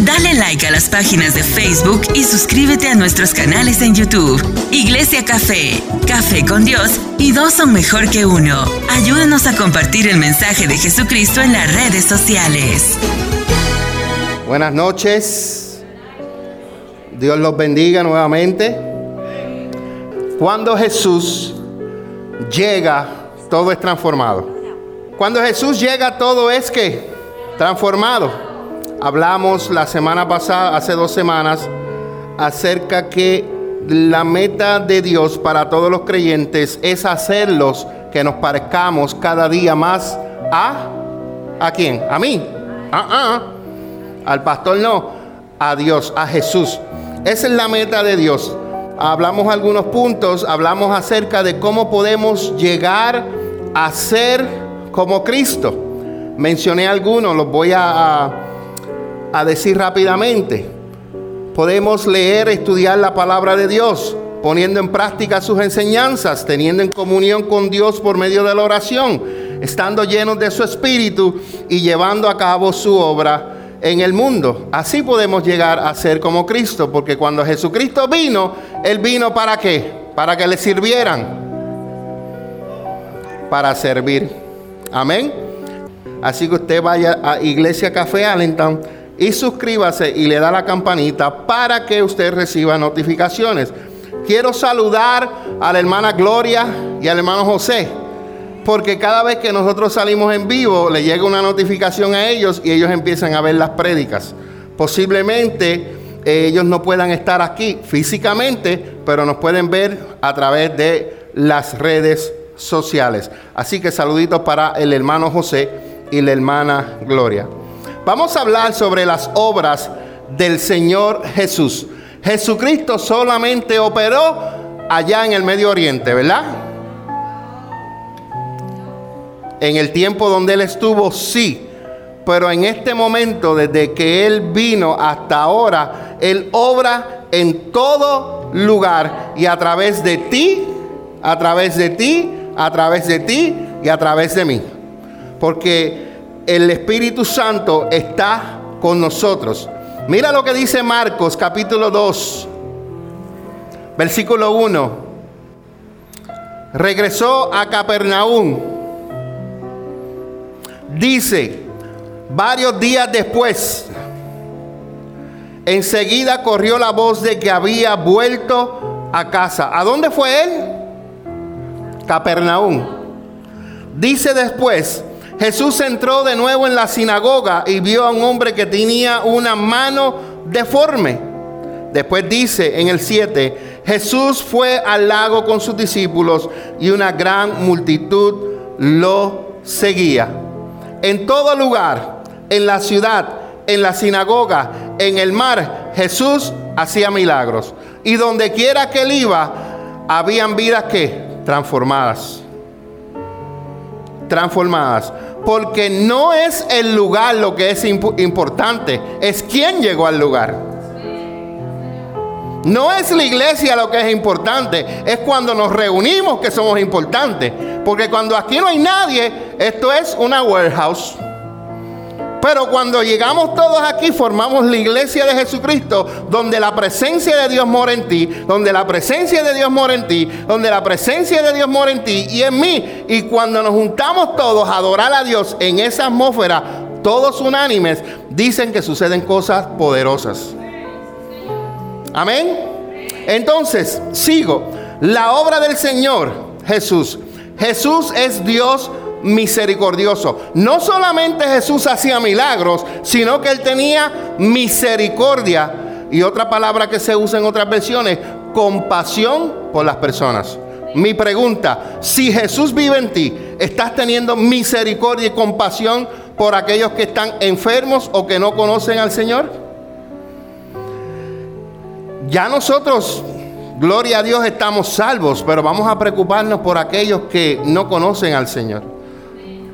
Dale like a las páginas de Facebook y suscríbete a nuestros canales en YouTube. Iglesia Café, Café con Dios y dos son mejor que uno. Ayúdanos a compartir el mensaje de Jesucristo en las redes sociales. Buenas noches. Dios los bendiga nuevamente. Cuando Jesús llega, todo es transformado. Cuando Jesús llega, todo es que transformado. Hablamos la semana pasada, hace dos semanas, acerca que la meta de Dios para todos los creyentes es hacerlos que nos parezcamos cada día más a ¿a quién? A mí. Ah, ah. Al pastor no, a Dios, a Jesús. Esa es la meta de Dios. Hablamos algunos puntos, hablamos acerca de cómo podemos llegar a ser como Cristo. Mencioné algunos, los voy a, a, decir rápidamente. Podemos leer, estudiar la palabra de Dios, poniendo en práctica sus enseñanzas, teniendo en comunión con Dios por medio de la oración, estando llenos de su espíritu y llevando a cabo su obra en el mundo. Así podemos llegar a ser como Cristo, porque cuando Jesucristo vino, Él vino para qué? Para que le sirvieran. Para servir. Amén. Así que usted vaya a Iglesia Café Allentown y suscríbase y le da la campanita para que usted reciba notificaciones. Quiero saludar a la hermana Gloria y al hermano José, porque cada vez que nosotros salimos en vivo le llega una notificación a ellos y ellos empiezan a ver las prédicas. Posiblemente eh, ellos no puedan estar aquí físicamente, pero nos pueden ver a través de las redes sociales. Así que saluditos para el hermano José y la hermana Gloria. Vamos a hablar sobre las obras del Señor Jesús. Jesucristo solamente operó allá en el Medio Oriente, ¿verdad? En el tiempo donde Él estuvo, sí. Pero en este momento, desde que Él vino hasta ahora, Él obra en todo lugar y a través de ti, a través de ti a través de ti y a través de mí. Porque el Espíritu Santo está con nosotros. Mira lo que dice Marcos capítulo 2, versículo 1. Regresó a Capernaum. Dice, varios días después, enseguida corrió la voz de que había vuelto a casa. ¿A dónde fue él? Capernaum. Dice después, Jesús entró de nuevo en la sinagoga y vio a un hombre que tenía una mano deforme. Después dice en el 7, Jesús fue al lago con sus discípulos y una gran multitud lo seguía. En todo lugar, en la ciudad, en la sinagoga, en el mar, Jesús hacía milagros. Y donde quiera que él iba, habían vidas que transformadas. Transformadas. Porque no es el lugar lo que es importante, es quién llegó al lugar. No es la iglesia lo que es importante, es cuando nos reunimos que somos importantes. Porque cuando aquí no hay nadie, esto es una warehouse. Pero cuando llegamos todos aquí, formamos la iglesia de Jesucristo, donde la presencia de Dios mora en ti, donde la presencia de Dios mora en ti, donde la presencia de Dios mora en ti y en mí. Y cuando nos juntamos todos a adorar a Dios en esa atmósfera, todos unánimes, dicen que suceden cosas poderosas. Amén. Entonces, sigo. La obra del Señor Jesús. Jesús es Dios misericordioso. No solamente Jesús hacía milagros, sino que él tenía misericordia. Y otra palabra que se usa en otras versiones, compasión por las personas. Mi pregunta, si Jesús vive en ti, ¿estás teniendo misericordia y compasión por aquellos que están enfermos o que no conocen al Señor? Ya nosotros, gloria a Dios, estamos salvos, pero vamos a preocuparnos por aquellos que no conocen al Señor.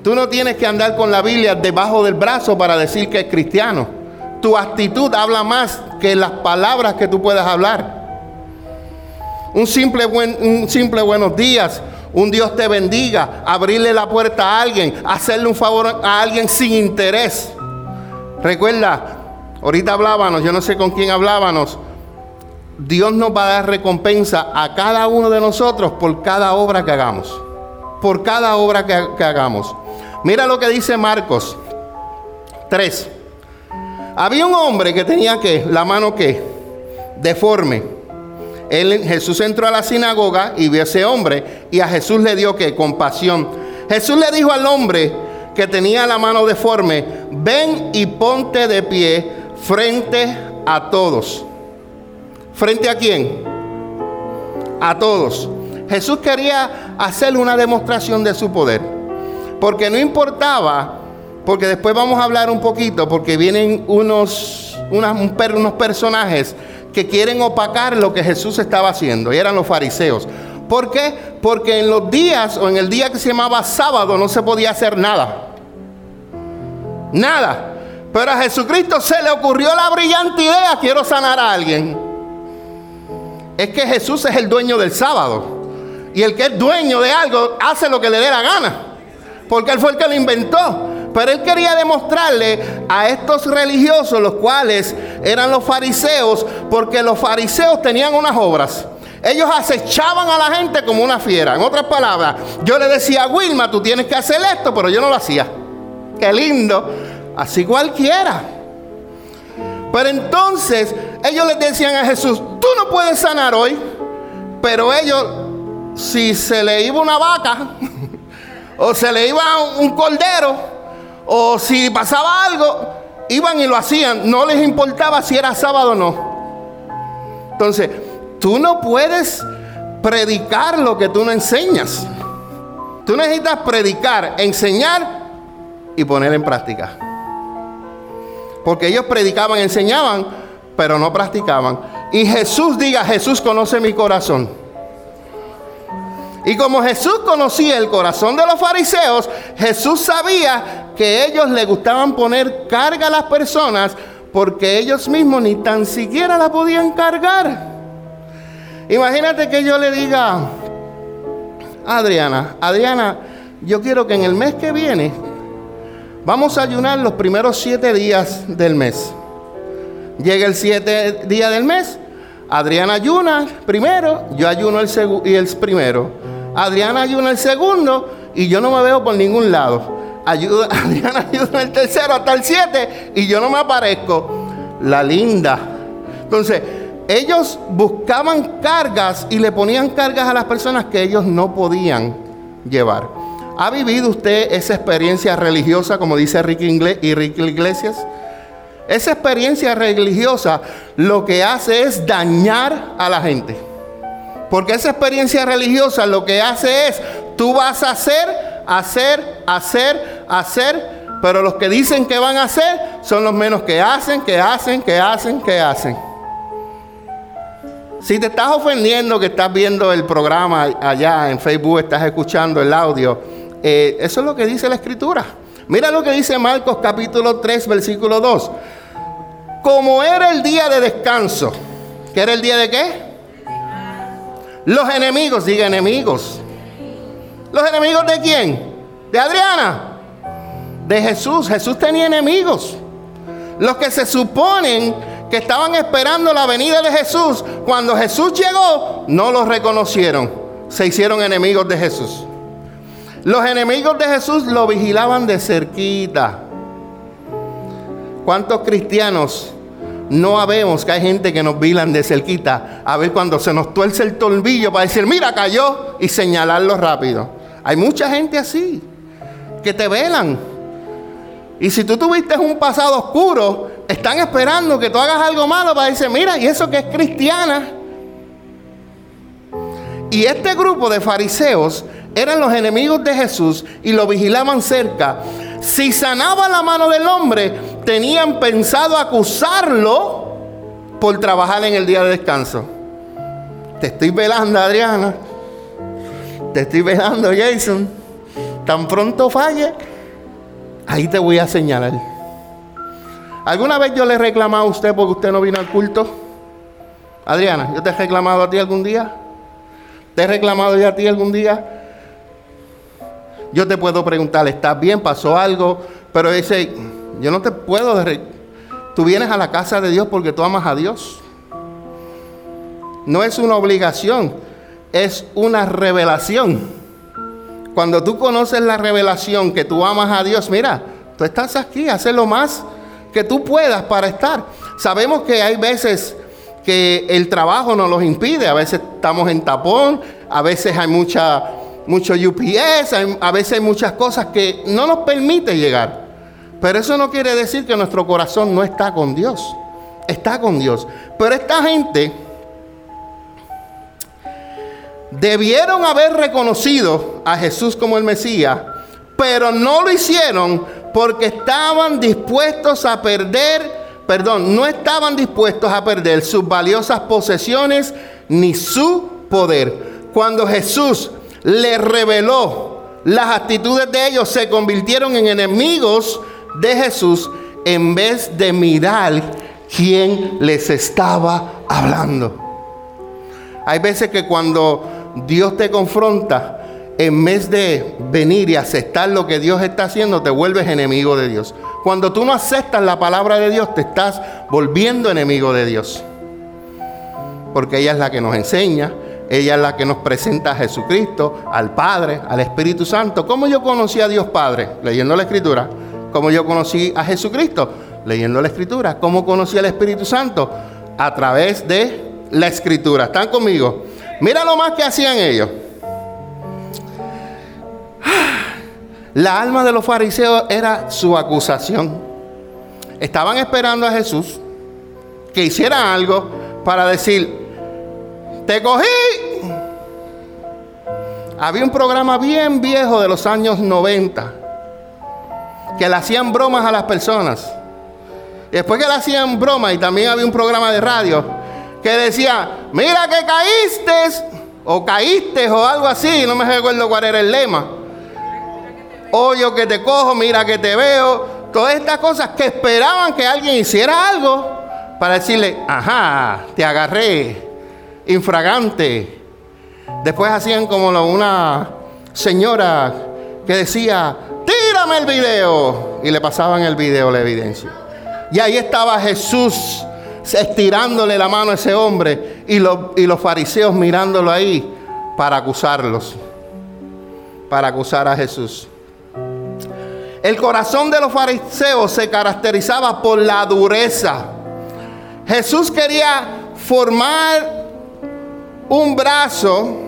Tú no tienes que andar con la Biblia debajo del brazo para decir que es cristiano. Tu actitud habla más que las palabras que tú puedas hablar. Un simple, buen, un simple buenos días, un Dios te bendiga, abrirle la puerta a alguien, hacerle un favor a alguien sin interés. Recuerda, Ahorita hablábamos, yo no sé con quién hablábamos. Dios nos va a dar recompensa a cada uno de nosotros por cada obra que hagamos. Por cada obra que, que hagamos. Mira lo que dice Marcos 3. Había un hombre que tenía que, la mano que, deforme. Él, Jesús entró a la sinagoga y vio a ese hombre y a Jesús le dio que compasión. Jesús le dijo al hombre que tenía la mano deforme, ven y ponte de pie frente a todos. ¿Frente a quién? A todos. Jesús quería hacerle una demostración de su poder. Porque no importaba porque después vamos a hablar un poquito, porque vienen unos, unos personajes que quieren opacar lo que Jesús estaba haciendo, y eran los fariseos. ¿Por qué? Porque en los días o en el día que se llamaba sábado no se podía hacer nada. Nada. Pero a Jesucristo se le ocurrió la brillante idea, quiero sanar a alguien. Es que Jesús es el dueño del sábado. Y el que es dueño de algo hace lo que le dé la gana. Porque él fue el que lo inventó. Pero él quería demostrarle a estos religiosos, los cuales eran los fariseos, porque los fariseos tenían unas obras. Ellos acechaban a la gente como una fiera. En otras palabras, yo le decía a Wilma, tú tienes que hacer esto, pero yo no lo hacía. Qué lindo. Así cualquiera. Pero entonces ellos les decían a Jesús, tú no puedes sanar hoy. Pero ellos, si se le iba una vaca o se le iba un cordero, o si pasaba algo, iban y lo hacían. No les importaba si era sábado o no. Entonces, tú no puedes predicar lo que tú no enseñas. Tú necesitas predicar, enseñar y poner en práctica. Porque ellos predicaban, enseñaban, pero no practicaban. Y Jesús diga, Jesús conoce mi corazón. Y como Jesús conocía el corazón de los fariseos, Jesús sabía que ellos le gustaban poner carga a las personas porque ellos mismos ni tan siquiera la podían cargar. Imagínate que yo le diga, Adriana, Adriana, yo quiero que en el mes que viene vamos a ayunar los primeros siete días del mes. Llega el siete día del mes, Adriana ayuna primero, yo ayuno el, y el primero. Adriana ayuda el segundo y yo no me veo por ningún lado. Ayuda, Adriana ayuda el tercero hasta el siete y yo no me aparezco. La linda. Entonces, ellos buscaban cargas y le ponían cargas a las personas que ellos no podían llevar. ¿Ha vivido usted esa experiencia religiosa, como dice Ricky Iglesias? Esa experiencia religiosa lo que hace es dañar a la gente. Porque esa experiencia religiosa lo que hace es, tú vas a hacer, hacer, hacer, hacer, pero los que dicen que van a hacer son los menos que hacen, que hacen, que hacen, que hacen. Si te estás ofendiendo que estás viendo el programa allá en Facebook, estás escuchando el audio, eh, eso es lo que dice la escritura. Mira lo que dice Marcos capítulo 3, versículo 2. Como era el día de descanso, ¿qué era el día de qué? Los enemigos, diga enemigos. ¿Los enemigos de quién? De Adriana. De Jesús. Jesús tenía enemigos. Los que se suponen que estaban esperando la venida de Jesús, cuando Jesús llegó, no los reconocieron. Se hicieron enemigos de Jesús. Los enemigos de Jesús lo vigilaban de cerquita. ¿Cuántos cristianos no habemos que hay gente que nos vilan de cerquita a ver cuando se nos tuerce el torbillo para decir, mira, cayó y señalarlo rápido. Hay mucha gente así que te velan. Y si tú tuviste un pasado oscuro, están esperando que tú hagas algo malo para decir, mira, y eso que es cristiana. Y este grupo de fariseos eran los enemigos de Jesús y lo vigilaban cerca. Si sanaba la mano del hombre, tenían pensado acusarlo por trabajar en el día de descanso. Te estoy velando, Adriana. Te estoy velando, Jason. Tan pronto falle, ahí te voy a señalar. ¿Alguna vez yo le he reclamado a usted porque usted no vino al culto? Adriana, ¿yo te he reclamado a ti algún día? ¿Te he reclamado yo a ti algún día? Yo te puedo preguntar, ¿estás bien? ¿Pasó algo? Pero dice, yo no te puedo Tú vienes a la casa de Dios porque tú amas a Dios. No es una obligación, es una revelación. Cuando tú conoces la revelación que tú amas a Dios, mira, tú estás aquí, haces lo más que tú puedas para estar. Sabemos que hay veces que el trabajo nos los impide, a veces estamos en tapón, a veces hay mucha, mucho UPS, a veces hay muchas cosas que no nos permite llegar. Pero eso no quiere decir que nuestro corazón no está con Dios, está con Dios. Pero esta gente debieron haber reconocido a Jesús como el Mesías, pero no lo hicieron porque estaban dispuestos a perder, perdón, no estaban dispuestos a perder sus valiosas posesiones ni su poder. Cuando Jesús les reveló las actitudes de ellos, se convirtieron en enemigos de Jesús en vez de mirar quién les estaba hablando. Hay veces que cuando Dios te confronta, en vez de venir y aceptar lo que Dios está haciendo, te vuelves enemigo de Dios. Cuando tú no aceptas la palabra de Dios, te estás volviendo enemigo de Dios. Porque ella es la que nos enseña, ella es la que nos presenta a Jesucristo, al Padre, al Espíritu Santo. ¿Cómo yo conocí a Dios Padre? Leyendo la Escritura. ¿Cómo yo conocí a Jesucristo? Leyendo la Escritura. ¿Cómo conocí al Espíritu Santo? A través de la Escritura. ¿Están conmigo? Mira lo más que hacían ellos. La alma de los fariseos era su acusación. Estaban esperando a Jesús que hiciera algo para decir, te cogí. Había un programa bien viejo de los años 90 que le hacían bromas a las personas. Después que le hacían bromas y también había un programa de radio que decía, mira que caíste, o caíste, o algo así, no me recuerdo cuál era el lema. Oye, que te cojo, mira que te veo. Todas estas cosas que esperaban que alguien hiciera algo para decirle, ajá, te agarré, infragante. Después hacían como una señora que decía, el video. Y le pasaban el video, la evidencia. Y ahí estaba Jesús estirándole la mano a ese hombre y, y los fariseos mirándolo ahí para acusarlos, para acusar a Jesús. El corazón de los fariseos se caracterizaba por la dureza. Jesús quería formar un brazo,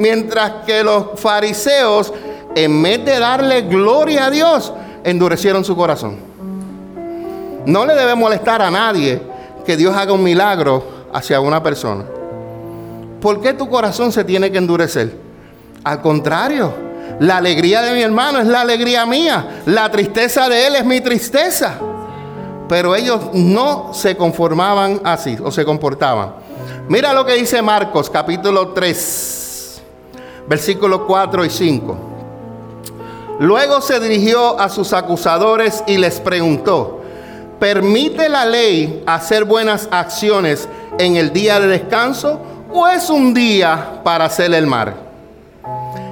mientras que los fariseos, en vez de darle gloria a Dios, endurecieron su corazón. No le debe molestar a nadie que Dios haga un milagro hacia una persona. ¿Por qué tu corazón se tiene que endurecer? Al contrario, la alegría de mi hermano es la alegría mía, la tristeza de él es mi tristeza. Pero ellos no se conformaban así o se comportaban. Mira lo que dice Marcos capítulo 3, versículos 4 y 5. Luego se dirigió a sus acusadores y les preguntó, ¿Permite la ley hacer buenas acciones en el día de descanso o es un día para hacer el mar?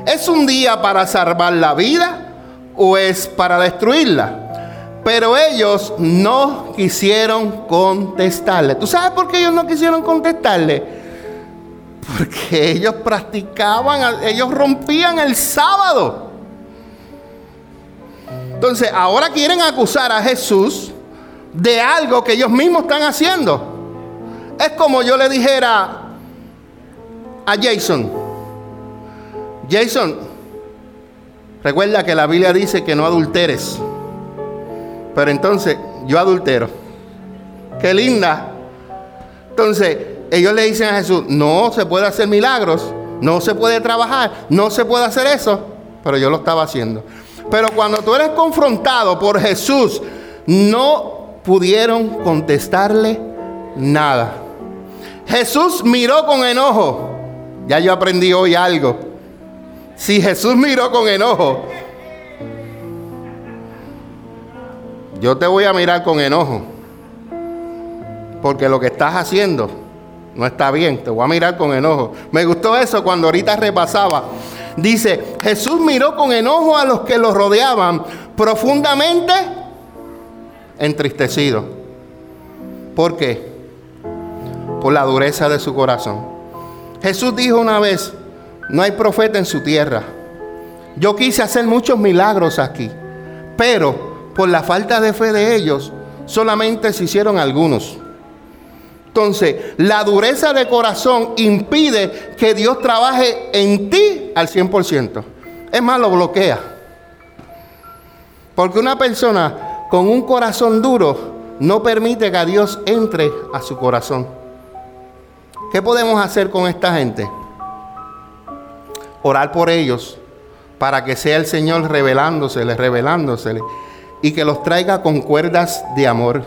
¿Es un día para salvar la vida o es para destruirla? Pero ellos no quisieron contestarle. ¿Tú sabes por qué ellos no quisieron contestarle? Porque ellos practicaban, ellos rompían el sábado. Entonces, ahora quieren acusar a Jesús de algo que ellos mismos están haciendo. Es como yo le dijera a Jason, Jason, recuerda que la Biblia dice que no adulteres, pero entonces yo adultero. Qué linda. Entonces, ellos le dicen a Jesús, no se puede hacer milagros, no se puede trabajar, no se puede hacer eso, pero yo lo estaba haciendo. Pero cuando tú eres confrontado por Jesús, no pudieron contestarle nada. Jesús miró con enojo. Ya yo aprendí hoy algo. Si Jesús miró con enojo, yo te voy a mirar con enojo. Porque lo que estás haciendo no está bien. Te voy a mirar con enojo. Me gustó eso cuando ahorita repasaba. Dice, Jesús miró con enojo a los que los rodeaban profundamente entristecido. ¿Por qué? Por la dureza de su corazón. Jesús dijo una vez, no hay profeta en su tierra. Yo quise hacer muchos milagros aquí, pero por la falta de fe de ellos, solamente se hicieron algunos. Entonces, la dureza de corazón impide que Dios trabaje en ti al 100%. Es más, lo bloquea. Porque una persona con un corazón duro no permite que Dios entre a su corazón. ¿Qué podemos hacer con esta gente? Orar por ellos para que sea el Señor revelándosele, revelándosele y que los traiga con cuerdas de amor.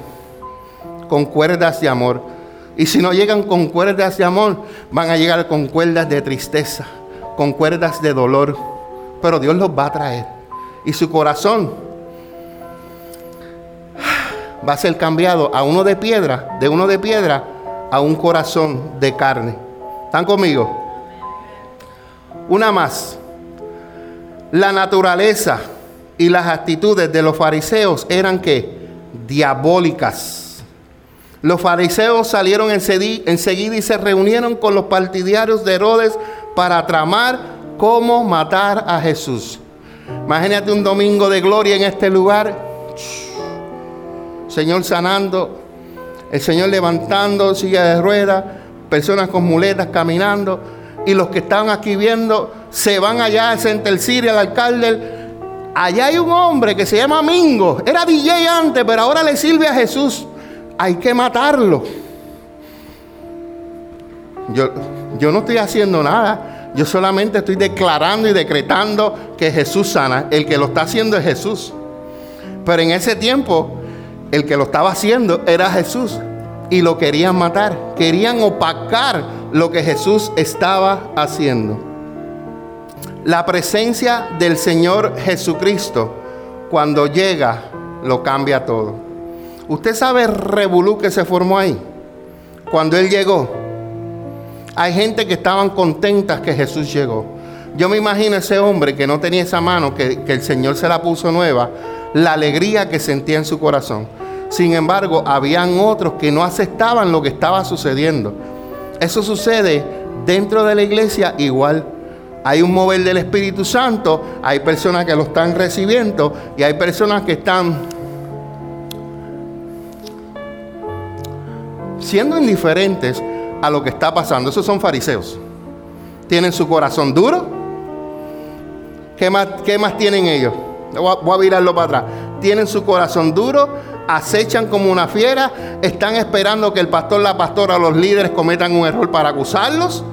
Con cuerdas de amor. Y si no llegan con cuerdas de amor, van a llegar con cuerdas de tristeza, con cuerdas de dolor. Pero Dios los va a traer. Y su corazón va a ser cambiado a uno de piedra, de uno de piedra a un corazón de carne. ¿Están conmigo? Una más. La naturaleza y las actitudes de los fariseos eran que diabólicas. Los fariseos salieron enseguida y se reunieron con los partidarios de Herodes para tramar cómo matar a Jesús. Imagínate un domingo de gloria en este lugar. Señor sanando, el Señor levantando silla de ruedas, personas con muletas caminando, y los que estaban aquí viendo se van allá a Centel al alcalde. Allá hay un hombre que se llama Mingo, era DJ antes, pero ahora le sirve a Jesús. Hay que matarlo. Yo, yo no estoy haciendo nada. Yo solamente estoy declarando y decretando que Jesús sana. El que lo está haciendo es Jesús. Pero en ese tiempo el que lo estaba haciendo era Jesús y lo querían matar. Querían opacar lo que Jesús estaba haciendo. La presencia del Señor Jesucristo cuando llega lo cambia todo. Usted sabe el revolú que se formó ahí cuando Él llegó. Hay gente que estaban contentas que Jesús llegó. Yo me imagino ese hombre que no tenía esa mano, que, que el Señor se la puso nueva, la alegría que sentía en su corazón. Sin embargo, habían otros que no aceptaban lo que estaba sucediendo. Eso sucede dentro de la iglesia igual. Hay un mover del Espíritu Santo, hay personas que lo están recibiendo y hay personas que están siendo indiferentes a lo que está pasando. Esos son fariseos. Tienen su corazón duro. ¿Qué más, qué más tienen ellos? Voy a virarlo para atrás. Tienen su corazón duro acechan como una fiera, están esperando que el pastor, la pastora, los líderes cometan un error para acusarlos.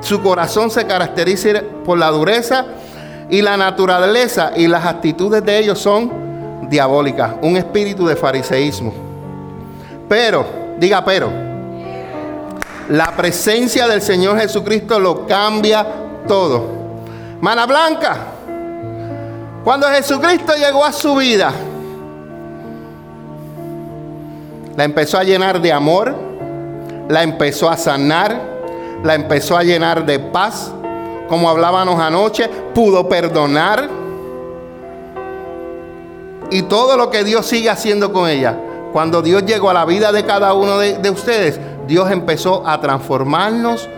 Su corazón se caracteriza por la dureza y la naturaleza y las actitudes de ellos son diabólicas, un espíritu de fariseísmo. Pero, diga pero, la presencia del Señor Jesucristo lo cambia todo. Mana Blanca, cuando Jesucristo llegó a su vida, La empezó a llenar de amor, la empezó a sanar, la empezó a llenar de paz, como hablábamos anoche, pudo perdonar. Y todo lo que Dios sigue haciendo con ella. Cuando Dios llegó a la vida de cada uno de, de ustedes, Dios empezó a transformarnos.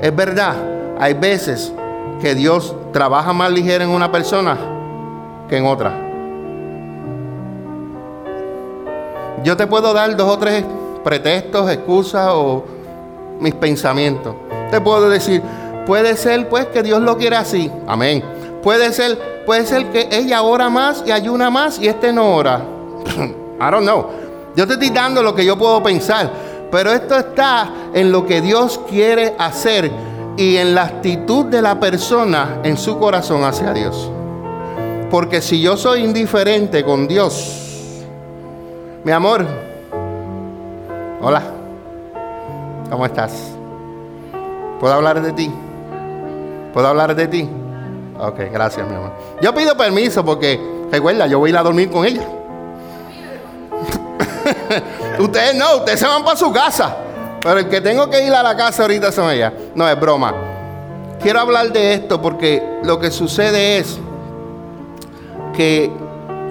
Es verdad, hay veces que Dios trabaja más ligero en una persona que en otra. Yo te puedo dar dos o tres pretextos, excusas o mis pensamientos. Te puedo decir, puede ser pues que Dios lo quiera así. Amén. Puede ser, puede ser que ella ora más y ayuna más y este no ora. I don't know. Yo te estoy dando lo que yo puedo pensar. Pero esto está en lo que Dios quiere hacer y en la actitud de la persona en su corazón hacia Dios. Porque si yo soy indiferente con Dios, mi amor. Hola. ¿Cómo estás? ¿Puedo hablar de ti? ¿Puedo hablar de ti? Ok, gracias, mi amor. Yo pido permiso porque, recuerda, yo voy a ir a dormir con ella. ustedes no, ustedes se van para su casa. Pero el que tengo que ir a la casa ahorita son ellas. No, es broma. Quiero hablar de esto porque lo que sucede es que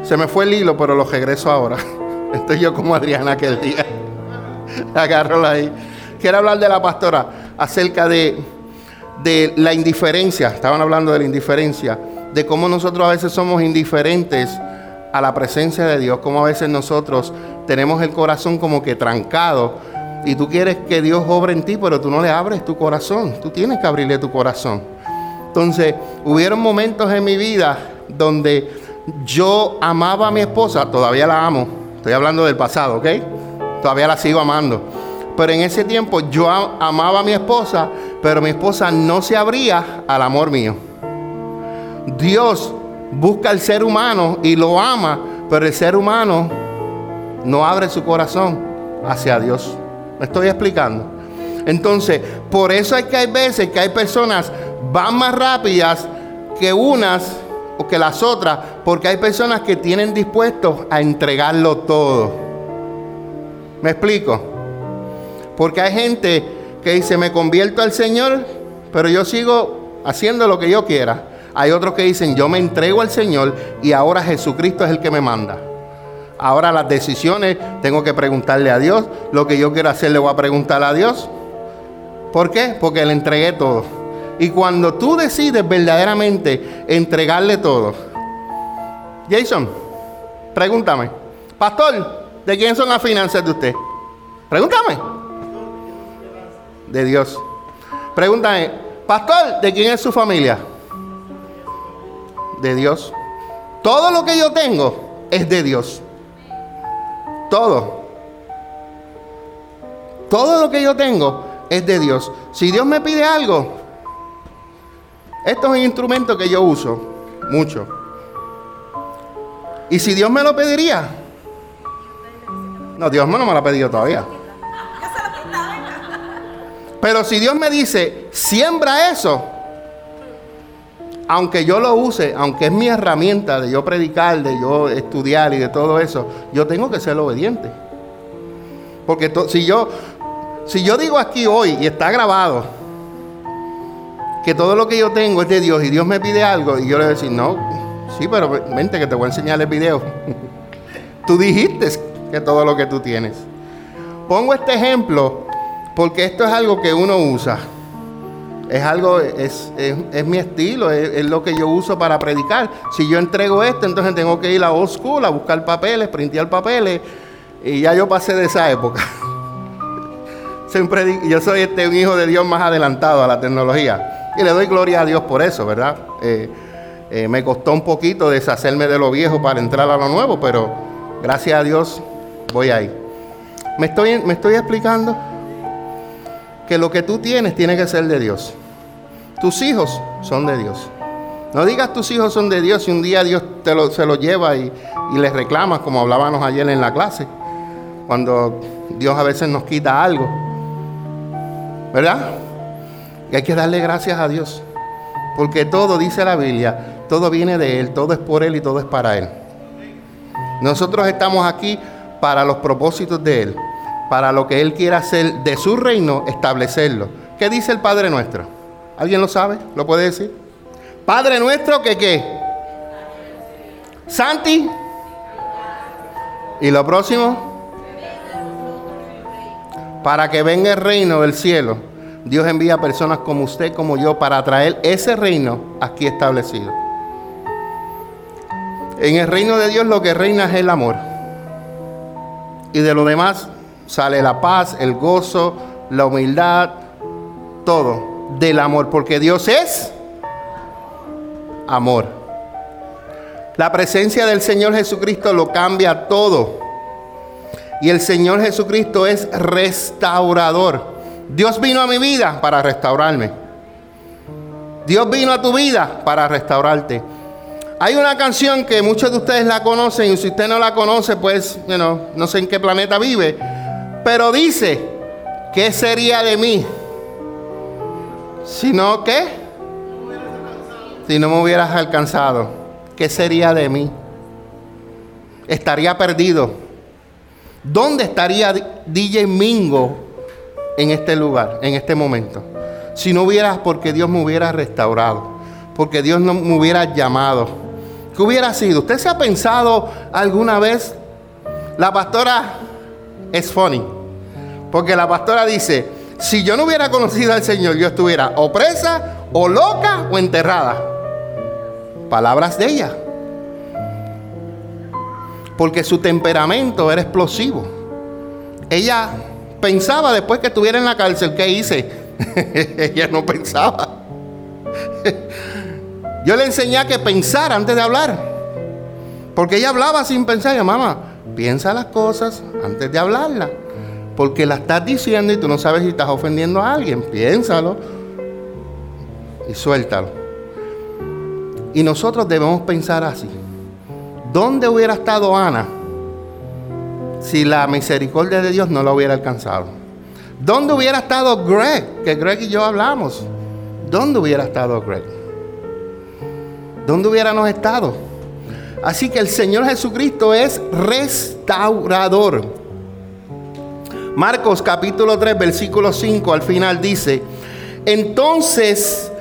se me fue el hilo, pero lo regreso ahora. Estoy yo como Adriana aquel día. Agárralo ahí. Quiero hablar de la pastora acerca de, de la indiferencia. Estaban hablando de la indiferencia. De cómo nosotros a veces somos indiferentes a la presencia de Dios. Cómo a veces nosotros tenemos el corazón como que trancado. Y tú quieres que Dios obre en ti, pero tú no le abres tu corazón. Tú tienes que abrirle tu corazón. Entonces, hubieron momentos en mi vida donde yo amaba a mi esposa, todavía la amo, estoy hablando del pasado, ¿ok? Todavía la sigo amando. Pero en ese tiempo yo amaba a mi esposa, pero mi esposa no se abría al amor mío. Dios busca al ser humano y lo ama, pero el ser humano no abre su corazón hacia Dios. ¿Me estoy explicando? Entonces, por eso es que hay veces que hay personas van más rápidas que unas o que las otras, porque hay personas que tienen dispuestos a entregarlo todo. ¿Me explico? Porque hay gente que dice, me convierto al Señor, pero yo sigo haciendo lo que yo quiera. Hay otros que dicen, yo me entrego al Señor y ahora Jesucristo es el que me manda. Ahora las decisiones tengo que preguntarle a Dios. Lo que yo quiero hacer le voy a preguntar a Dios. ¿Por qué? Porque le entregué todo. Y cuando tú decides verdaderamente entregarle todo, Jason, pregúntame, pastor, ¿de quién son las finanzas de usted? Pregúntame. De Dios. Pregúntame, pastor, ¿de quién es su familia? De Dios. Todo lo que yo tengo es de Dios. Todo. Todo lo que yo tengo es de Dios. Si Dios me pide algo, esto es un instrumento que yo uso mucho. Y si Dios me lo pediría, no, Dios no me lo ha pedido todavía. Pero si Dios me dice, siembra eso, aunque yo lo use, aunque es mi herramienta de yo predicar, de yo estudiar y de todo eso, yo tengo que ser obediente. Porque si yo, si yo digo aquí hoy y está grabado, que todo lo que yo tengo es de Dios y Dios me pide algo y yo le voy a decir, no, sí, pero vente que te voy a enseñar el video. tú dijiste que todo lo que tú tienes. Pongo este ejemplo porque esto es algo que uno usa. Es algo, es, mi estilo, es, lo que yo uso para predicar. Si yo entrego esto, entonces tengo que ir a old school a buscar papeles, printear papeles. Y ya yo pasé de esa época. Siempre yo soy este, un hijo de Dios más adelantado a la tecnología. Y le doy gloria a Dios por eso, ¿verdad? Eh, eh, me costó un poquito deshacerme de lo viejo para entrar a lo nuevo, pero gracias a Dios voy ahí. Me estoy, me estoy explicando que lo que tú tienes tiene que ser de Dios. Tus hijos son de Dios. No digas tus hijos son de Dios y un día Dios te lo, se los lleva y, y les reclamas, como hablábamos ayer en la clase, cuando Dios a veces nos quita algo. ¿Verdad? Y hay que darle gracias a Dios. Porque todo, dice la Biblia, todo viene de Él, todo es por Él y todo es para Él. Nosotros estamos aquí para los propósitos de Él, para lo que Él quiere hacer de su reino, establecerlo. ¿Qué dice el Padre nuestro? ¿Alguien lo sabe? ¿Lo puede decir? Padre nuestro que qué? Santi. ¿Y lo próximo? Para que venga el reino del cielo Dios envía personas como usted, como yo, para traer ese reino aquí establecido. En el reino de Dios lo que reina es el amor. Y de lo demás sale la paz, el gozo, la humildad, todo del amor, porque Dios es amor. La presencia del Señor Jesucristo lo cambia todo. Y el Señor Jesucristo es restaurador. Dios vino a mi vida para restaurarme. Dios vino a tu vida para restaurarte. Hay una canción que muchos de ustedes la conocen y si usted no la conoce, pues no sé en qué planeta vive, pero dice, ¿qué sería de mí? Si no, ¿qué? Si no me hubieras alcanzado, ¿qué sería de mí? Estaría perdido. ¿Dónde estaría DJ Mingo en este lugar, en este momento. Si no hubiera, porque Dios me hubiera restaurado, porque Dios no me hubiera llamado. ¿Qué hubiera sido? ¿Usted se ha pensado alguna vez? La pastora es funny, Porque la pastora dice, si yo no hubiera conocido al Señor, yo estuviera o presa, o loca, o enterrada. Palabras de ella. Porque su temperamento era explosivo. Ella pensaba después que estuviera en la cárcel, ¿qué hice? ella no pensaba. Yo le enseñé a que pensar antes de hablar. Porque ella hablaba sin pensar. Y mamá, piensa las cosas antes de hablarlas. Porque la estás diciendo y tú no sabes si estás ofendiendo a alguien. Piénsalo y suéltalo. Y nosotros debemos pensar así. ¿Dónde hubiera estado Ana si la misericordia de Dios no la hubiera alcanzado? ¿Dónde hubiera estado Greg? Que Greg y yo hablamos. ¿Dónde hubiera estado Greg? ¿Dónde hubiéramos estado? Así que el Señor Jesucristo es restaurador. Marcos capítulo 3, versículo 5 al final dice, entonces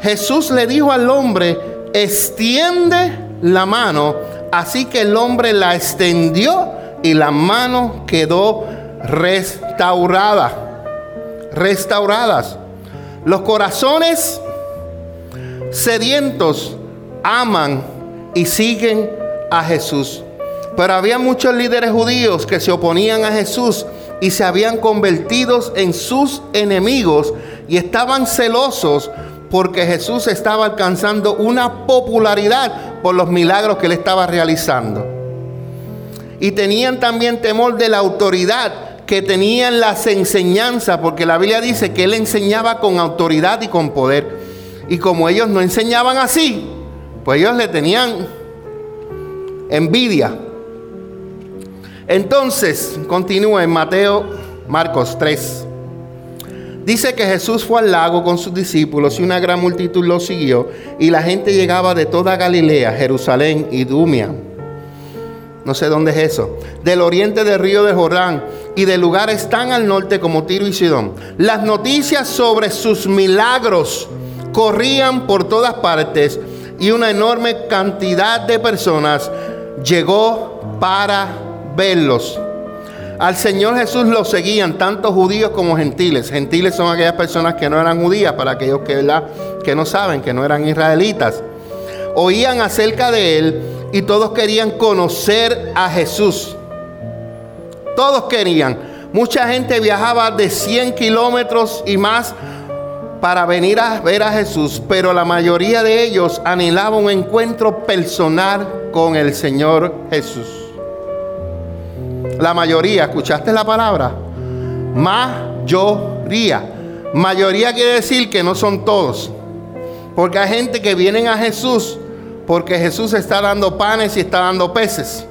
Jesús le dijo al hombre, extiende la mano. Así que el hombre la extendió y la mano quedó restaurada. Restauradas. Los corazones sedientos aman y siguen a Jesús. Pero había muchos líderes judíos que se oponían a Jesús y se habían convertido en sus enemigos y estaban celosos porque Jesús estaba alcanzando una popularidad por los milagros que él estaba realizando. Y tenían también temor de la autoridad que tenían las enseñanzas, porque la Biblia dice que él enseñaba con autoridad y con poder. Y como ellos no enseñaban así, pues ellos le tenían envidia. Entonces, continúa en Mateo, Marcos 3. Dice que Jesús fue al lago con sus discípulos y una gran multitud lo siguió y la gente llegaba de toda Galilea, Jerusalén y Dumia. No sé dónde es eso. Del oriente del río de Jordán y de lugares tan al norte como Tiro y Sidón. Las noticias sobre sus milagros corrían por todas partes y una enorme cantidad de personas llegó para verlos. Al Señor Jesús lo seguían tanto judíos como gentiles. Gentiles son aquellas personas que no eran judías, para aquellos que, que no saben, que no eran israelitas. Oían acerca de Él y todos querían conocer a Jesús. Todos querían. Mucha gente viajaba de 100 kilómetros y más para venir a ver a Jesús, pero la mayoría de ellos anhelaba un encuentro personal con el Señor Jesús. La mayoría, ¿escuchaste la palabra? Mayoría. Mayoría quiere decir que no son todos. Porque hay gente que vienen a Jesús porque Jesús está dando panes y está dando peces.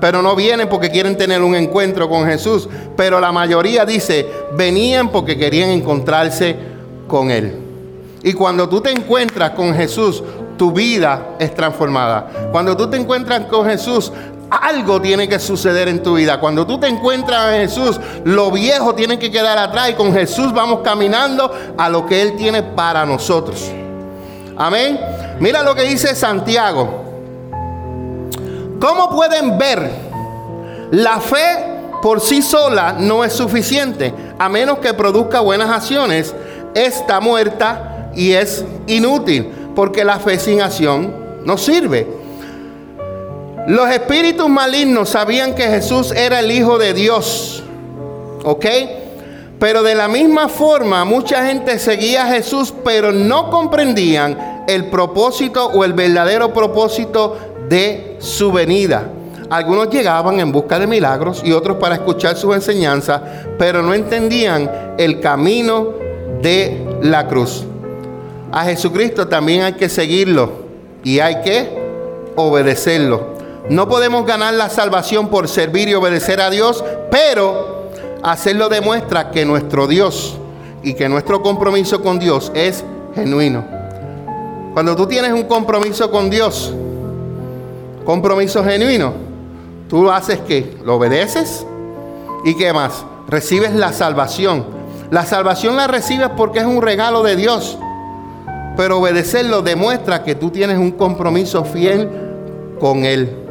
Pero no vienen porque quieren tener un encuentro con Jesús. Pero la mayoría dice, venían porque querían encontrarse con Él. Y cuando tú te encuentras con Jesús, tu vida es transformada. Cuando tú te encuentras con Jesús, algo tiene que suceder en tu vida. Cuando tú te encuentras a Jesús, lo viejo tiene que quedar atrás y con Jesús vamos caminando a lo que Él tiene para nosotros. Amén. Mira lo que dice Santiago. ¿Cómo pueden ver? La fe por sí sola no es suficiente, a menos que produzca buenas acciones. Está muerta y es inútil, porque la fe sin acción no sirve. Los espíritus malignos sabían que Jesús era el Hijo de Dios. ¿Ok? Pero de la misma forma, mucha gente seguía a Jesús, pero no comprendían el propósito o el verdadero propósito de su venida. Algunos llegaban en busca de milagros y otros para escuchar sus enseñanzas, pero no entendían el camino de la cruz. A Jesucristo también hay que seguirlo y hay que obedecerlo. No podemos ganar la salvación por servir y obedecer a Dios, pero hacerlo demuestra que nuestro Dios y que nuestro compromiso con Dios es genuino. Cuando tú tienes un compromiso con Dios, compromiso genuino, tú haces que lo obedeces y qué más, recibes la salvación. La salvación la recibes porque es un regalo de Dios, pero obedecerlo demuestra que tú tienes un compromiso fiel con Él.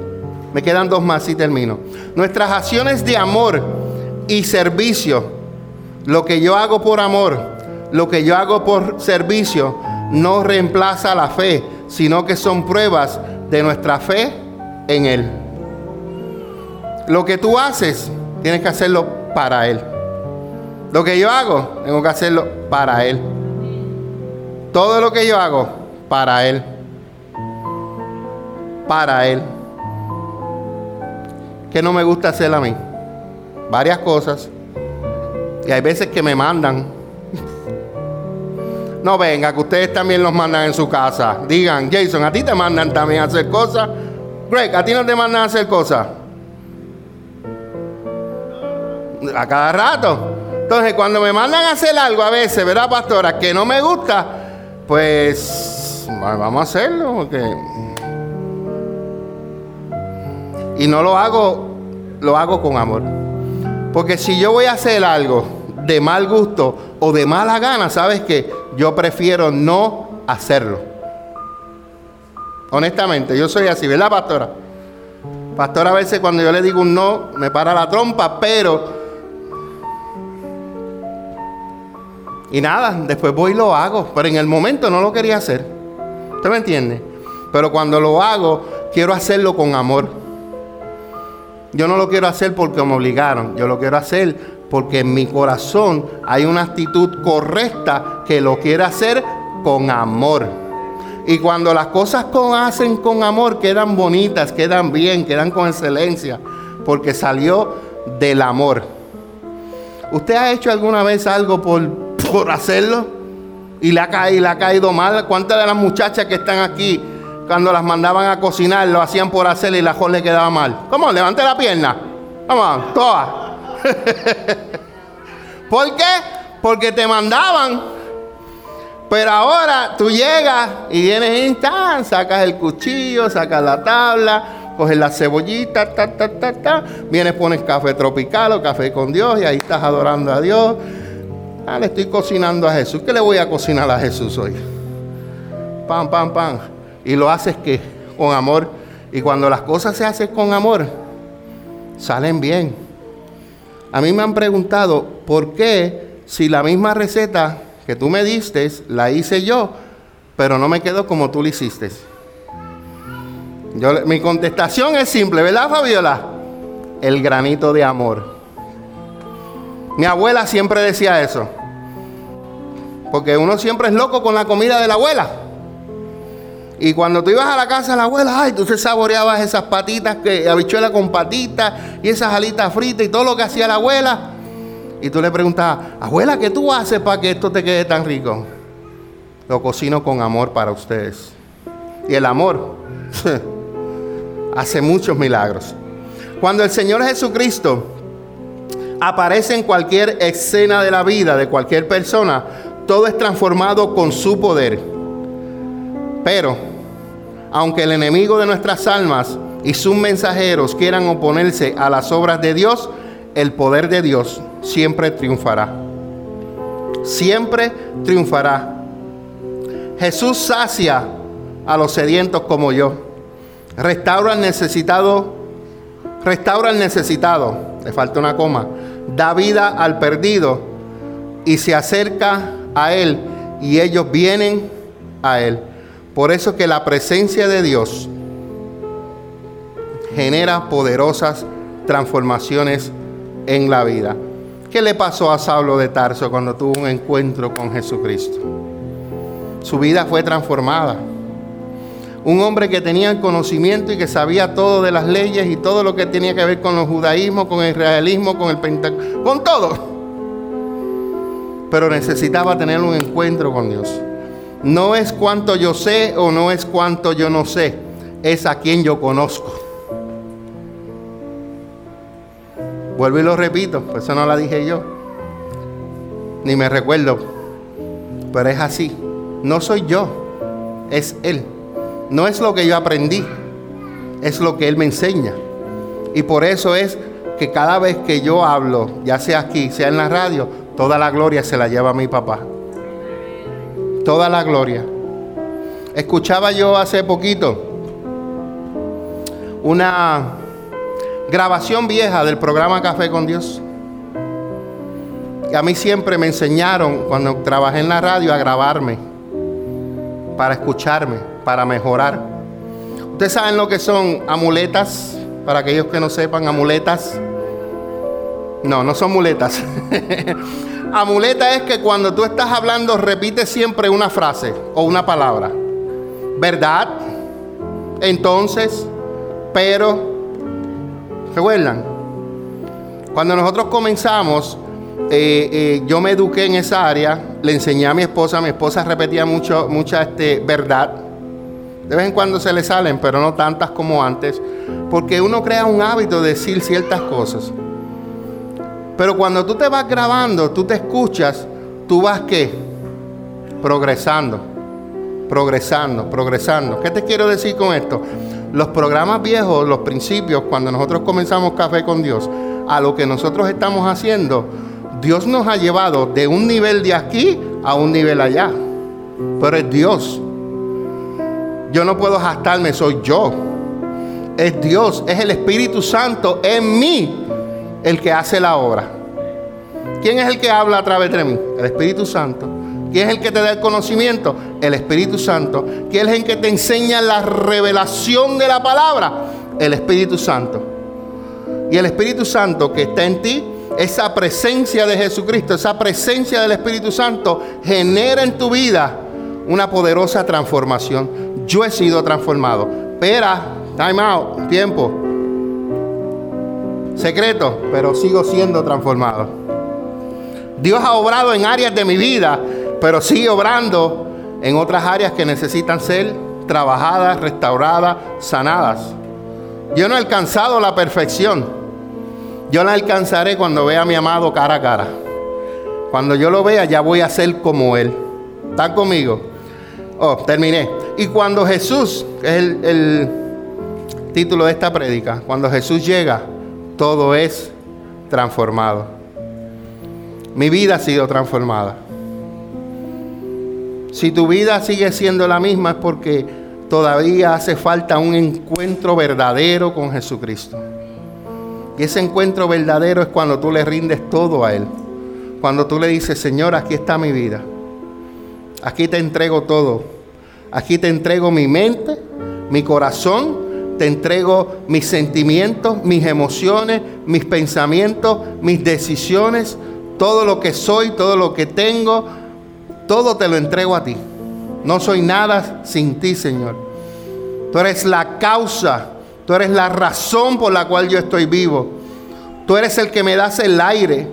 Me quedan dos más y termino. Nuestras acciones de amor y servicio Lo que yo hago por amor, lo que yo hago por servicio, no reemplaza la fe, sino que son pruebas de nuestra fe en Él. Lo que tú haces, tienes que hacerlo para Él. Lo que yo hago, tengo que hacerlo para Él. Todo lo que yo hago, para Él. Para Él. ¿Qué no me gusta hacer a mí? Varias cosas. Y hay veces que me mandan. No venga, que ustedes también los mandan en su casa. Digan, Jason, a ti te mandan también hacer cosas. Greg, a ti no te mandan a hacer cosas. A cada rato. Entonces, cuando me mandan a hacer algo a veces, ¿verdad, pastora? Que no me gusta, pues vamos a hacerlo. Porque... Y no lo hago, lo hago con amor. Porque si yo voy a hacer algo de mal gusto o de mala gana, ¿sabes qué? Yo prefiero no hacerlo. Honestamente, yo soy así, ¿verdad, pastora? Pastora a veces cuando yo le digo un no, me para la trompa, pero... Y nada, después voy y lo hago, pero en el momento no lo quería hacer. ¿Usted me entiende? Pero cuando lo hago, quiero hacerlo con amor. Yo no lo quiero hacer porque me obligaron, yo lo quiero hacer porque en mi corazón hay una actitud correcta que lo quiere hacer con amor. Y cuando las cosas hacen con amor, quedan bonitas, quedan bien, quedan con excelencia, porque salió del amor. ¿Usted ha hecho alguna vez algo por, por hacerlo? Y le, le ha caído mal. ¿Cuántas de las muchachas que están aquí, cuando las mandaban a cocinar, lo hacían por hacerle y la joven le quedaba mal? ¿Cómo? Levante la pierna. Vamos, todas. ¿Por qué? Porque te mandaban. Pero ahora tú llegas y vienes y sacas el cuchillo, sacas la tabla, coges la cebollita, ta, ta, ta, ta, vienes, pones café tropical o café con Dios y ahí estás adorando a Dios. Ah, le estoy cocinando a Jesús. ¿Qué le voy a cocinar a Jesús hoy? Pam, pam, pam. Y lo haces que con amor. Y cuando las cosas se hacen con amor, salen bien. A mí me han preguntado, ¿por qué si la misma receta que tú me diste la hice yo, pero no me quedó como tú la hiciste? Yo, mi contestación es simple, ¿verdad, Fabiola? El granito de amor. Mi abuela siempre decía eso. Porque uno siempre es loco con la comida de la abuela. Y cuando tú ibas a la casa de la abuela, ay, tú se saboreabas esas patitas, que, habichuela con patitas y esas alitas fritas y todo lo que hacía la abuela. Y tú le preguntabas, abuela, ¿qué tú haces para que esto te quede tan rico? Lo cocino con amor para ustedes. Y el amor hace muchos milagros. Cuando el Señor Jesucristo aparece en cualquier escena de la vida de cualquier persona, todo es transformado con su poder. Pero, aunque el enemigo de nuestras almas y sus mensajeros quieran oponerse a las obras de Dios, el poder de Dios siempre triunfará. Siempre triunfará. Jesús sacia a los sedientos como yo. Restaura al necesitado. Restaura al necesitado. Le falta una coma. Da vida al perdido y se acerca a Él y ellos vienen a Él. Por eso que la presencia de Dios genera poderosas transformaciones en la vida. ¿Qué le pasó a Saulo de Tarso cuando tuvo un encuentro con Jesucristo? Su vida fue transformada. Un hombre que tenía conocimiento y que sabía todo de las leyes y todo lo que tenía que ver con el judaísmo, con el israelismo, con el pentecostal, con todo. Pero necesitaba tener un encuentro con Dios. No es cuánto yo sé o no es cuánto yo no sé, es a quien yo conozco. Vuelvo y lo repito, por eso no la dije yo. Ni me recuerdo. Pero es así. No soy yo, es Él. No es lo que yo aprendí, es lo que Él me enseña. Y por eso es que cada vez que yo hablo, ya sea aquí, sea en la radio, toda la gloria se la lleva a mi papá. Toda la gloria. Escuchaba yo hace poquito una grabación vieja del programa Café con Dios. A mí siempre me enseñaron, cuando trabajé en la radio, a grabarme, para escucharme, para mejorar. Ustedes saben lo que son amuletas, para aquellos que no sepan, amuletas. No, no son muletas. Amuleta es que cuando tú estás hablando repites siempre una frase o una palabra. ¿Verdad? Entonces, pero, ¿recuerdan? Cuando nosotros comenzamos, eh, eh, yo me eduqué en esa área, le enseñé a mi esposa, mi esposa repetía mucho, mucha este, verdad. De vez en cuando se le salen, pero no tantas como antes, porque uno crea un hábito de decir ciertas cosas. Pero cuando tú te vas grabando, tú te escuchas, tú vas qué? Progresando, progresando, progresando. ¿Qué te quiero decir con esto? Los programas viejos, los principios, cuando nosotros comenzamos Café con Dios, a lo que nosotros estamos haciendo, Dios nos ha llevado de un nivel de aquí a un nivel allá. Pero es Dios. Yo no puedo gastarme, soy yo. Es Dios, es el Espíritu Santo en mí el que hace la obra. ¿Quién es el que habla a través de mí? El Espíritu Santo. ¿Quién es el que te da el conocimiento? El Espíritu Santo. ¿Quién es el que te enseña la revelación de la palabra? El Espíritu Santo. Y el Espíritu Santo que está en ti, esa presencia de Jesucristo, esa presencia del Espíritu Santo, genera en tu vida una poderosa transformación. Yo he sido transformado. Espera, time out, tiempo secreto, pero sigo siendo transformado. Dios ha obrado en áreas de mi vida, pero sigue obrando en otras áreas que necesitan ser trabajadas, restauradas, sanadas. Yo no he alcanzado la perfección. Yo la alcanzaré cuando vea a mi amado cara a cara. Cuando yo lo vea, ya voy a ser como Él. ¿Están conmigo? Oh, terminé. Y cuando Jesús, es el, el título de esta prédica, cuando Jesús llega, todo es transformado. Mi vida ha sido transformada. Si tu vida sigue siendo la misma es porque todavía hace falta un encuentro verdadero con Jesucristo. Y ese encuentro verdadero es cuando tú le rindes todo a Él. Cuando tú le dices, Señor, aquí está mi vida. Aquí te entrego todo. Aquí te entrego mi mente, mi corazón te entrego mis sentimientos, mis emociones, mis pensamientos, mis decisiones, todo lo que soy, todo lo que tengo, todo te lo entrego a ti. No soy nada sin ti, Señor. Tú eres la causa, tú eres la razón por la cual yo estoy vivo. Tú eres el que me das el aire,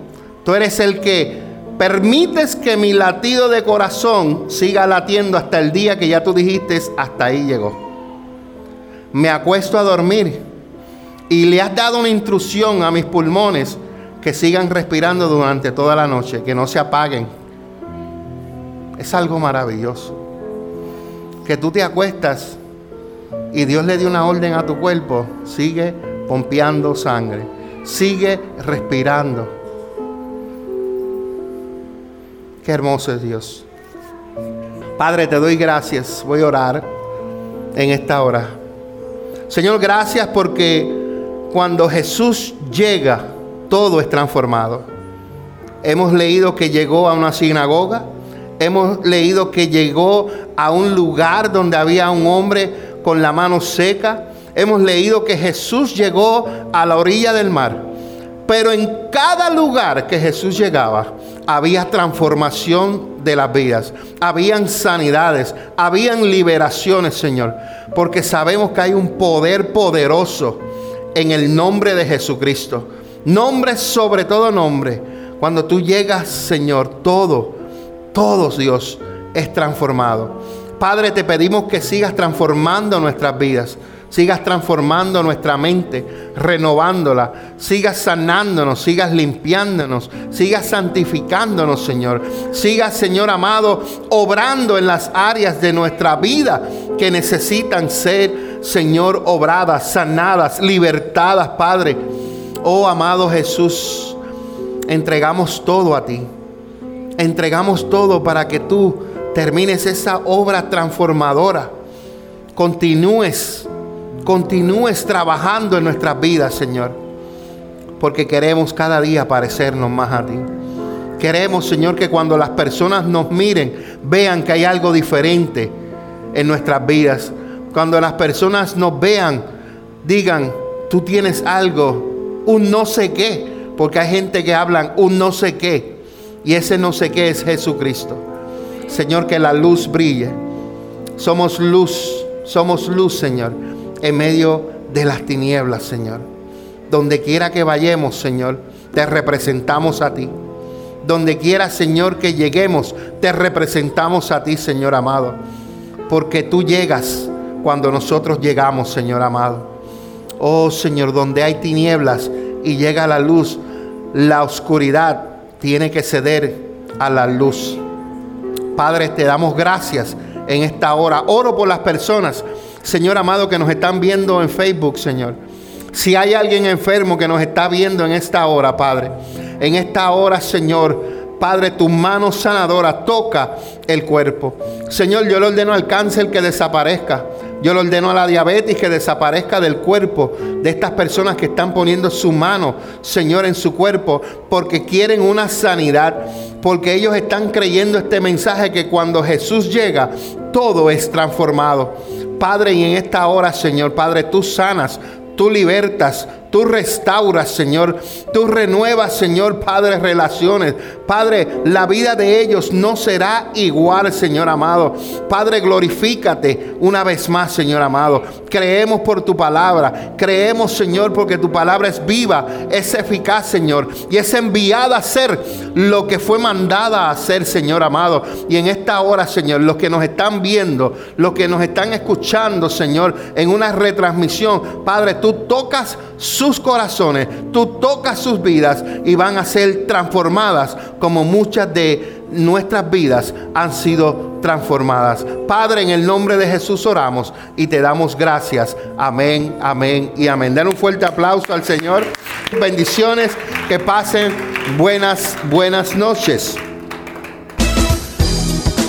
tú eres el que permites que mi latido de corazón siga latiendo hasta el día que ya tú dijiste, hasta ahí llegó me acuesto a dormir y le has dado una instrucción a mis pulmones que sigan respirando durante toda la noche, que no se apaguen. Es algo maravilloso. Que tú te acuestas y Dios le dio una orden a tu cuerpo, sigue pompeando sangre, sigue respirando. Qué hermoso es Dios. Padre, te doy gracias. Voy a orar en esta hora. Señor, gracias porque cuando Jesús llega, todo es transformado. Hemos leído que llegó a una sinagoga, hemos leído que llegó a un lugar donde había un hombre con la mano seca, hemos leído que Jesús llegó a la orilla del mar. Pero en cada lugar que Jesús llegaba, había transformación de las vidas, habían sanidades, habían liberaciones, Señor, porque sabemos que hay un poder poderoso en el nombre de Jesucristo. Nombre sobre todo nombre. Cuando tú llegas, Señor, todo, todo Dios es transformado. Padre, te pedimos que sigas transformando nuestras vidas sigas transformando nuestra mente, renovándola, sigas sanándonos, sigas limpiándonos, sigas santificándonos, Señor. Sigas, Señor amado, obrando en las áreas de nuestra vida que necesitan ser, Señor, obradas, sanadas, libertadas, Padre. Oh, amado Jesús, entregamos todo a ti. Entregamos todo para que tú termines esa obra transformadora. Continúes continúes trabajando en nuestras vidas, Señor, porque queremos cada día parecernos más a ti. Queremos, Señor, que cuando las personas nos miren, vean que hay algo diferente en nuestras vidas. Cuando las personas nos vean, digan, tú tienes algo, un no sé qué, porque hay gente que hablan un no sé qué, y ese no sé qué es Jesucristo. Señor, que la luz brille. Somos luz, somos luz, Señor, en medio de las tinieblas, Señor. Donde quiera que vayamos, Señor, te representamos a ti. Donde quiera, Señor, que lleguemos, te representamos a ti, Señor amado. Porque tú llegas cuando nosotros llegamos, Señor amado. Oh Señor, donde hay tinieblas y llega la luz, la oscuridad tiene que ceder a la luz. Padre, te damos gracias en esta hora. Oro por las personas, Señor amado, que nos están viendo en Facebook, Señor. Si hay alguien enfermo que nos está viendo en esta hora, Padre, en esta hora, Señor, Padre, tu mano sanadora toca el cuerpo. Señor, yo le ordeno al cáncer que desaparezca. Yo le ordeno a la diabetes que desaparezca del cuerpo de estas personas que están poniendo su mano, Señor, en su cuerpo, porque quieren una sanidad, porque ellos están creyendo este mensaje que cuando Jesús llega, todo es transformado. Padre, y en esta hora, Señor, Padre, tú sanas, tú libertas, Tú restauras, Señor. Tú renuevas, Señor, Padre, relaciones. Padre, la vida de ellos no será igual, Señor amado. Padre, glorifícate una vez más, Señor amado. Creemos por tu palabra. Creemos, Señor, porque tu palabra es viva, es eficaz, Señor. Y es enviada a hacer lo que fue mandada a hacer, Señor amado. Y en esta hora, Señor, los que nos están viendo, los que nos están escuchando, Señor, en una retransmisión, Padre, tú tocas sus corazones, tú tocas sus vidas y van a ser transformadas como muchas de nuestras vidas han sido transformadas. Padre, en el nombre de Jesús oramos y te damos gracias. Amén, amén y amén. Den un fuerte aplauso al Señor. Bendiciones, que pasen buenas, buenas noches.